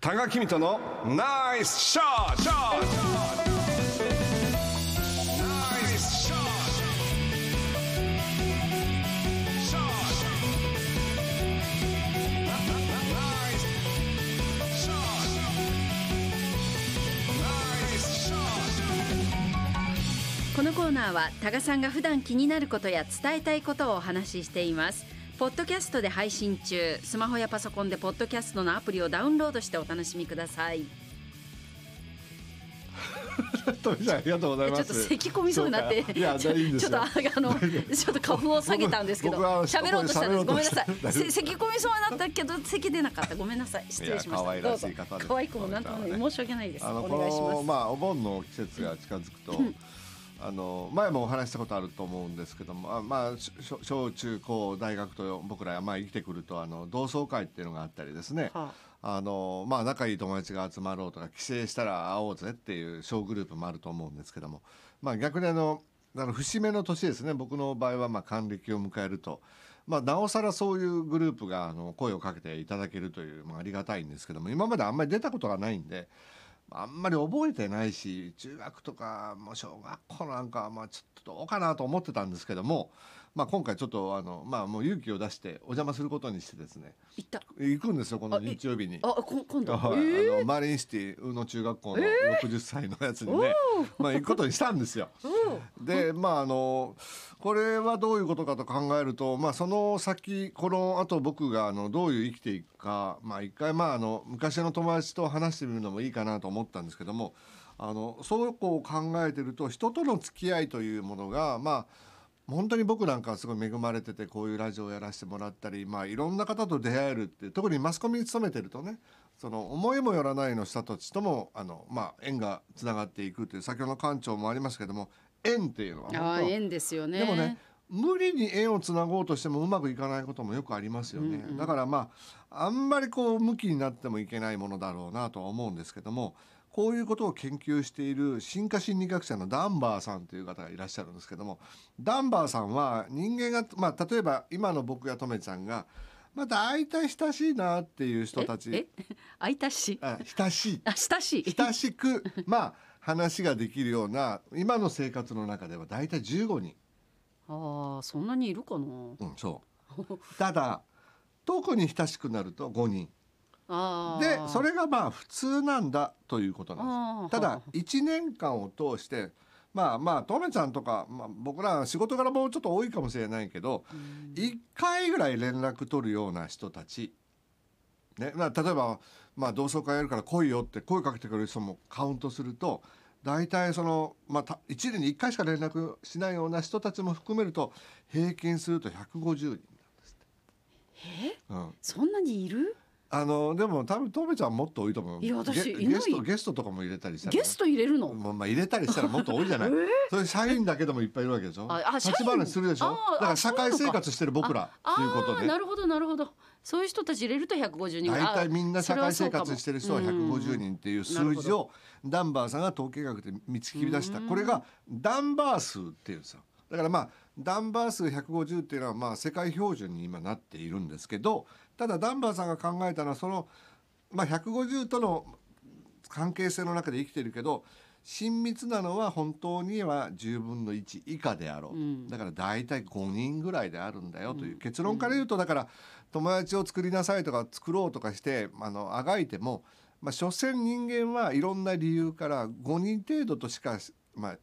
多賀君とのナイスショットこのコーナーは多賀さんが普段気になることや伝えたいことをお話ししていますポッドキャストで配信中。スマホやパソコンでポッドキャストのアプリをダウンロードしてお楽しみください。富さんありがとうございます。ちょっと咳込みそうになって。いや。ちょっとあのちょっと花粉を下げたんですけど喋ろうとしたんです。ごめんなさい。咳込みそうになったけど咳出なかった。ごめんなさい。失礼しました。可愛らしい方です。可愛くもなんとも申し訳ないです。あのお願いします。このまあお盆の季節が近づくと。あの前もお話ししたことあると思うんですけどもあまあ小中高大学と僕らまあ生きてくるとあの同窓会っていうのがあったりですね、はあのまあ仲いい友達が集まろうとか帰省したら会おうぜっていう小グループもあると思うんですけどもまあ逆にあのあの節目の年ですね僕の場合はまあ還暦を迎えると、まあ、なおさらそういうグループがあの声をかけていただけるという、まあ、ありがたいんですけども今まであんまり出たことがないんで。あんまり覚えてないし中学とかも小学校なんかはまあちょっとどうかなと思ってたんですけども、まあ、今回ちょっとあの、まあ、もう勇気を出してお邪魔することにしてですね。行った。行くんですよこの日曜日に。あこ今度？はい。えあのマリンシティ宇野中学校の60歳のやつにね、まあ行くことにしたんですよ。でまああのこれはどういうことかと考えると、まあ、その先このあと僕があのどういう生きていくか、まあ、一回、まあ、あの昔の友達と話してみるのもいいかなと思ったんですけどもあのそうこう考えてると人との付き合いというものがまあ本当に僕なんかはすごい恵まれててこういうラジオをやらせてもらったり、まあ、いろんな方と出会えるって特にマスコミに勤めてるとねその思いもよらないの人たちともあの、まあ、縁がつながっていくという先ほどの館長もありますけども縁っていうのはあ縁ですよね。でもね無理に縁をつなごうとしてもうまくいかないこともよくありますよね、だからまああんまりこう向きになってもいけないものだろうなとは思うんですけどもこういうことを研究している進化心理学者のダンバーさんという方がいらっしゃるんですけどもダンバーさんは人間が、まあ、例えば今の僕やとめちゃんがまあ大体親しいなっていう人たえち会いたし。あ親しい。あ親しい。親しくまあ話ができるような今の生活の中では大体15人。ああそんなにいるかな。うん、そう。ただ特に親しくなると5人でそれがまあ普通なんだということなんです。ただ1年間を通してまあまあとめちゃんとか、まあ、僕ら仕事柄もうちょっと多いかもしれないけど1回ぐらい連絡取るような人たち、ねまあ、例えば、まあ、同窓会やるから来いよって声かけてくれる人もカウントすると大体その、まあ、た1年に1回しか連絡しないような人たちも含めると平均すると150人なんですって。うん。そんなにいる？あのでも多分トメちゃんもっと多いと思う。いや私ゲいない。ゲストゲストとかも入れたりしたら。ね、ゲスト入れるの？もうまあ入れたりしたらもっと多いじゃない。それ社員だけでもいっぱいいるわけでしょ？ああ社員。立ち話するでしょ？だからあ社会生活してる僕らっていうことで。なるほどなるほど。そういう人たち入れると150人。大体みんな社会生活あしてる人はそれそうかも150人っていう数字をダンバーさんが統計学で見つけ出した。これがダンバー数っていうんですよ。だからまあダンバー数150っていうのはまあ世界標準に今なっているんですけどただダンバーさんが考えたのはそのまあ150との関係性の中で生きてるけど親密なのは本当には10分の1以下であろう、だから大体5人ぐらいであるんだよという結論から言うとだから友達を作りなさいとか作ろうとかしてあのあがいても、まあ、所詮人間はいろんな理由から5人程度としか、まあ、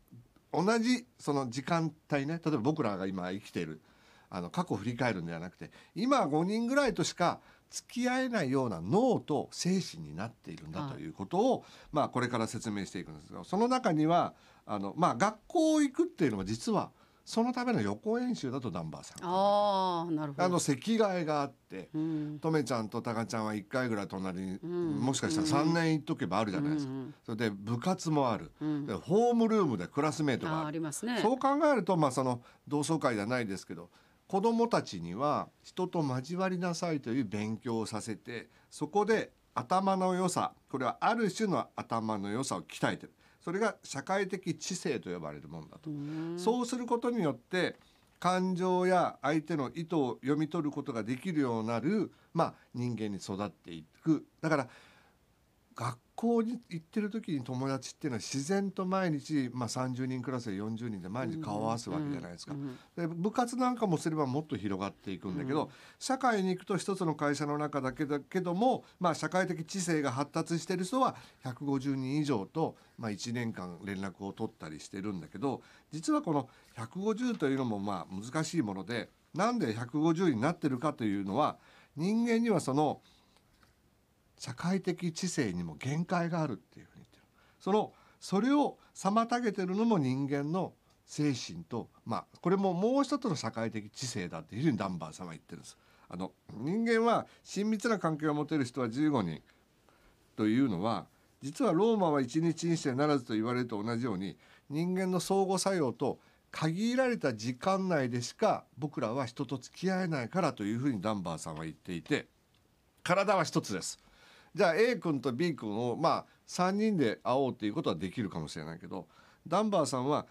同じその時間帯ね例えば僕らが今生きているあの過去を振り返るんではなくて今5人ぐらいとしか付き合えないような脳と精神になっているんだということを、まあ、これから説明していくんですがその中にはあの、まあ、学校行くっていうのは実はそのための予行演習だとダンバーさんああなるほど。あの席替えがあって、ん。とめちゃんとたかちゃんは1回ぐらい隣に、もしかしたら3年行っとけばあるじゃないですか、それで部活もある、でホームルームでクラスメートがある。ありますね。そう考えると、まあ、その同窓会じゃないですけど子どもたちには人と交わりなさいという勉強をさせてそこで頭の良さこれはある種の頭の良さを鍛えてる。それが社会的知性と呼ばれるものだと。そうすることによって感情や相手の意図を読み取ることができるようになる、まあ、人間に育っていく。だから学校に行ってる時に友達っていうのは自然と毎日、まあ、30人クラスで40人で毎日顔を合わすわけじゃないですか。うんで部活なんかもすればもっと広がっていくんだけど、うん社会に行くと一つの会社の中だけだけども、まあ、社会的知性が発達している人は150人以上と、まあ、1年間連絡を取ったりしてるんだけど実はこの150というのもまあ難しいものでなんで150になってるかというのは人間にはその社会的知性にも限界があるっていうふうに言ってる。そのそれを妨げてるのも人間の精神とまあこれももう一つの社会的知性だっていうふうにダンバーさんは言ってるんです。あの人間は親密な関係を持てる人は15人というのは実はローマは一日にしてならずと言われると同じように人間の相互作用と限られた時間内でしか僕らは人と付き合えないからというふうにダンバーさんは言っていて体は一つです。じゃあ A 君と B 君をまあ3人で会おうっていうことはできるかもしれないけどダンバーさんは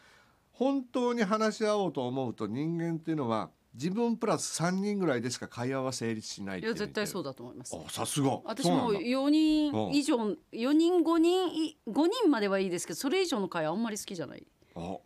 本当に話し合おうと思うと人間っていうのは自分プラス3人ぐらいでしか会話は成立しないっいてや絶対そうだだと思います。あさすが。私も4人以上4人5人い5人まではいいですけどそれ以上の会話あんまり好きじゃない。あ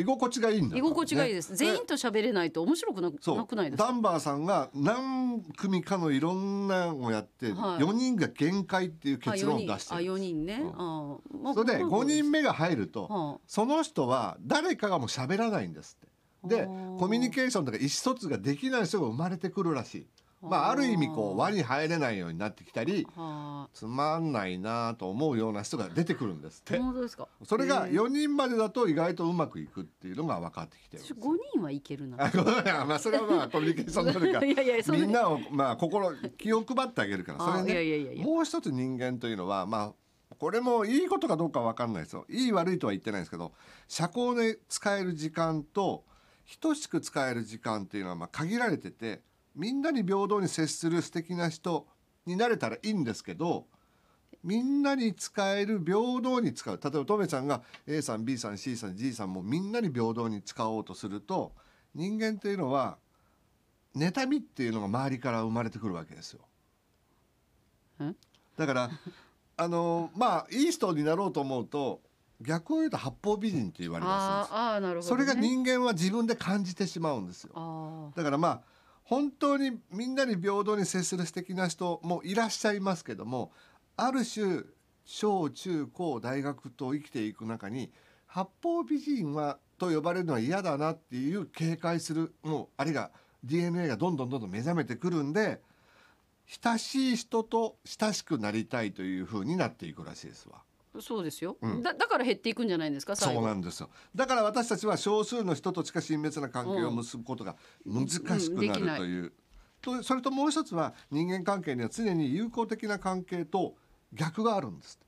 居心地がいいんだ。居心地がいいです、ね。全員と喋れないと面白くなくないですダンバーさんが何組かのいろんなのをやって、はい。4人が限界っていう結論を出してある4人ね、うん。あまあそれでまあ5人目が入ると、はその人は誰かがもう喋らないんですって。でコミュニケーションとか意思疎通ができない人が生まれてくるらしい。まあ、ある意味こう輪に入れないようになってきたりつまんないなと思うような人が出てくるんですっあて。本当ですか？それがへえ4人までだと意外とうまくいくっていうのが分かってきてるんです私5人はいけるな。まあそれはまあ コミュニケーション能力がいやいやみんなをまあ心気を配ってあげるからそれね。いやいやいやもう一つ人間というのはまあこれもいいことかどうかわかんないですよ。いい悪いとは言ってないですけど社交で使える時間と等しく使える時間っていうのはまあ限られててみんなに平等に接する素敵な人になれたらいいんですけどみんなに使える平等に使う。例えばトメちゃんが A さん B さん C さん G さんもみんなに平等に使おうとすると人間っていうのは妬みっていうのが周りから生まれてくるわけですよ。ん？だからあのまあいい人になろうと思うと逆を言うと八方美人って言われますあーあーなるほど、ね、それが人間は自分で感じてしまうんですよ。あだからまあ本当にみんなに平等に接する素敵な人もいらっしゃいますけどもある種小中高大学と生きていく中に八方美人はと呼ばれるのは嫌だなっていう警戒するもうあれが DNA がどんどんどんどん目覚めてくるんで親しい人と親しくなりたいという風になっていくらしいですわ。あそうですよ、うん。だだから減っていくんじゃないんですかそうなんですよ。だから私たちは少数の人としか親密な関係を結ぶことが難しくなるという、とそれともう一つは人間関係には常に友好的な関係と逆があるんです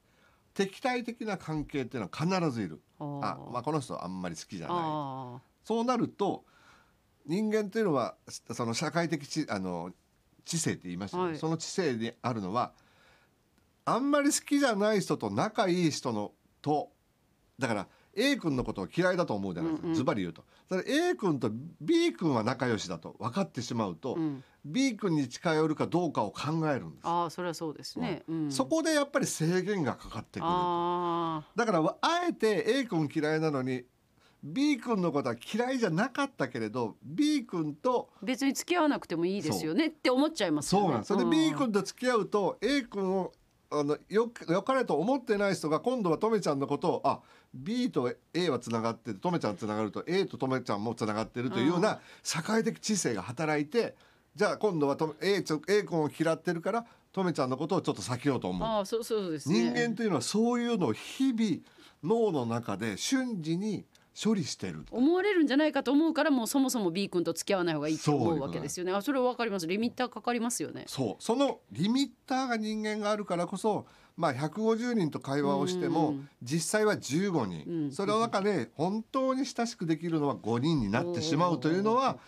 敵対的な関係っていうのは必ずいる。あまあ、この人あんまり好きじゃない。あそうなると人間っていうのはその社会的知あの知性って言いましたね、はい。その知性にあるのはあんまり好きじゃない人と仲いい人のとだから A 君のことを嫌いだと思うじゃないですか、うんうん。ズバリ言うと。それ A 君と B 君は仲良しだと分かってしまうと、あ、うん、B 君に近寄るかどうかを考えるんです、ああそれはそうですね、うん、そこでやっぱり制限がかかってくるあだからあえて A 君嫌いなのに B 君のことは嫌いじゃなかったけれど B 君とー別に付き合わなくてもいいですよねって思っちゃいますよね。そうなんです。それで B 君と付き合うと A 君をあのよよかれと思ってない人が今度はとめちゃんのことをあ B と A はつながっててとめちゃんつながると A ととめちゃんもつながってるというような社会的知性が働いてじゃあ今度はと A, ちょ A 君を嫌ってるからとめちゃんのことをちょっと避けようと思う。ああそうそうですね人間というのはそういうのを日々脳の中で瞬時に処理してる。思われるんじゃないかと思うからもうそもそも B 君と付き合わない方がいいと思そうわけですよね。あそれはわかります。リミッターかかりますよね。そう。そのリミッターが人間があるからこそ、まあ、150人と会話をしてもうん。実際は15人、うん。その中で本当に親しくできるのは5人になってしまうというのは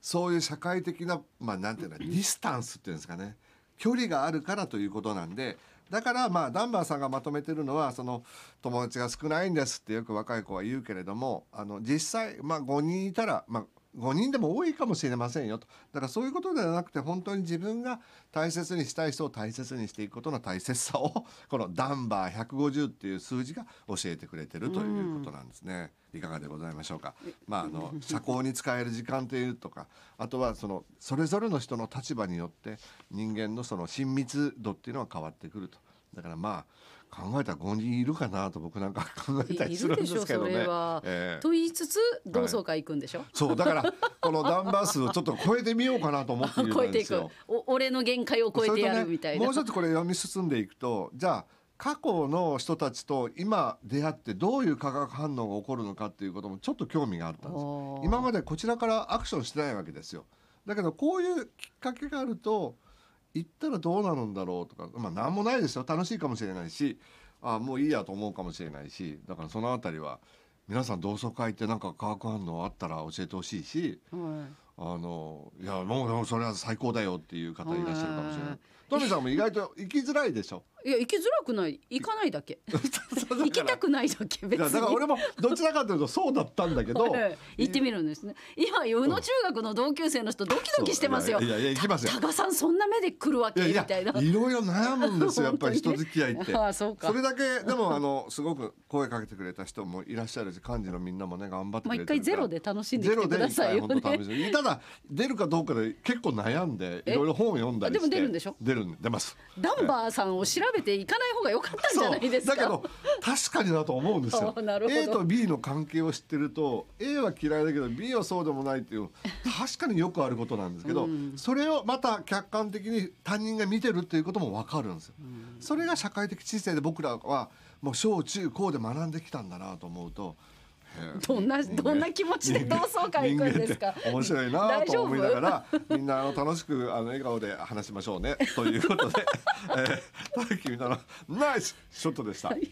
そういう社会的な、まあ、なんていうのディスタンスっていうんですかね。距離があるからということなんでだからまあダンバーさんがまとめてるのはその友達が少ないんですってよく若い子は言うけれどもあの実際、まあ、5人いたら、まあ、5人でも多いかもしれませんよとだからそういうことではなくて本当に自分が大切にしたい人を大切にしていくことの大切さを このダンバー150っていう数字が教えてくれてるということなんですね。いかがでございましょうか。まああの社交に使える時間というとかあとはそのそれぞれの人の立場によって人間のその親密度っていうのは変わってくると。だからまあ考えたら5人いるかなと僕なんか考えたりいするんですけどね。それは、ええ。と言いつつ同窓会行くんでしょ、そうだからこのダンバー数をちょっと超えてみようかなと思っているん超えていく。ですよ。お俺の限界を超えてやるみたいな、ねもう一つこれ読み進んでいくとじゃあ過去の人たちと今出会ってどういう化学反応が起こるのかっていうこともちょっと興味があったんです今までこちらからアクションしてないわけですよ。だけどこういうきっかけがあると行ったらどうなるんだろうとかまあ何もないですよ楽しいかもしれないしあもういいやと思うかもしれないしだからそのあたりは皆さん同窓会ってなんか化学反応あったら教えてほしいしはいあのいやもうそれは最高だよっていう方いらっしゃるかもしれなはいい。トミーさんも意外と行きづらいでしょ？いや行きづらくない。行かないだけ。行きたくないだけい別に。やだから俺もどちらかというとそうだったんだけど。はい。行ってみるんですね。今宇野中学の同級生の人ドキドキしてますよ。いやいや行きますよ。た多賀さんそんな目で来るわけ？みたいな。いろいろ悩むんですよやっぱり人付き合いって。ああそうか。それだけでもあのすごく声かけてくれた人もいらっしゃるし幹事のみんなもね頑張ってくまあれてるから。一回ゼロで楽しんできてくださいよね。ただ出るかどうかで結構悩んでいろいろ本を読んだりして。あでも出るんでしょ？出るん出ます。ダンバーさんを調べていかない方が良かったんじゃないですか？だけど確かにだと思うんですよ。A と B の関係を知ってると A は嫌いだけど B はそうでもないっていう確かによくあることなんですけど、それをまた客観的に他人が見てるっていうことも分かるんですよ、それが社会的知性で僕らはもう小中高で学んできたんだなと思うと どんなどんな気持ちで同窓会行くんですか？面白いなと思いながらみんなあの楽しくあの笑顔で話しましょうね。ということで、えー、大輝みなナイスショットでした。はい